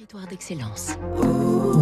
Territoire d'excellence.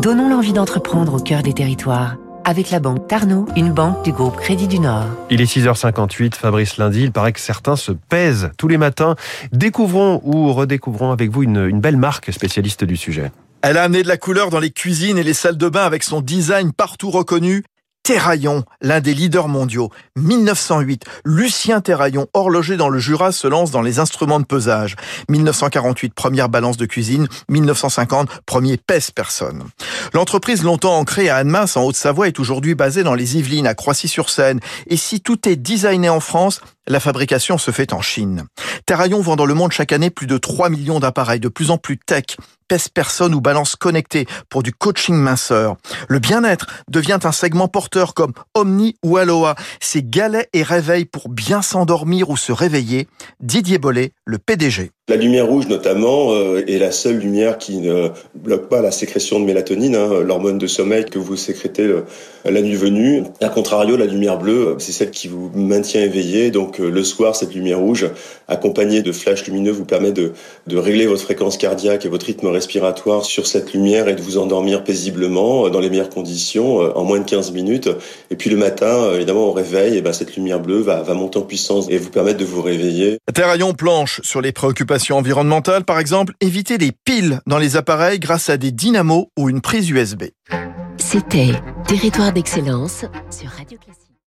Donnons l'envie d'entreprendre au cœur des territoires. Avec la banque Tarno, une banque du groupe Crédit du Nord. Il est 6h58, Fabrice Lundi. Il paraît que certains se pèsent tous les matins. Découvrons ou redécouvrons avec vous une, une belle marque spécialiste du sujet. Elle a amené de la couleur dans les cuisines et les salles de bain avec son design partout reconnu. Terraillon, l'un des leaders mondiaux. 1908, Lucien Terraillon, horloger dans le Jura, se lance dans les instruments de pesage. 1948, première balance de cuisine. 1950, premier pèse-personne. L'entreprise longtemps ancrée à Annemasse, en Haute-Savoie, est aujourd'hui basée dans les Yvelines, à Croissy-sur-Seine. Et si tout est designé en France, la fabrication se fait en Chine. Terraillon vend dans le monde chaque année plus de 3 millions d'appareils, de plus en plus tech, pèse-personne ou balance connectée pour du coaching minceur. Le bien-être devient un segment porteur comme Omni ou Aloha. C'est galets et réveils pour bien s'endormir ou se réveiller. Didier Bollet, le PDG. La lumière rouge notamment euh, est la seule lumière qui ne bloque pas la sécrétion de mélatonine, hein, l'hormone de sommeil que vous sécrétez euh, la nuit venue. A contrario, la lumière bleue, c'est celle qui vous maintient éveillé. Donc euh, le soir, cette lumière rouge, accompagnée de flashs lumineux, vous permet de, régler votre fréquence cardiaque et votre rythme respiratoire sur cette lumière et de vous endormir paisiblement dans les meilleures conditions en moins de 15 minutes. Et puis le matin, évidemment, au réveil, et ben, cette lumière bleue va, monter en puissance et vous permettre de vous réveiller. Planche sur les préoccupations environnementale, par exemple, éviter les piles dans les appareils grâce à des dynamos ou une prise USB. C'était Territoire d'excellence sur Radio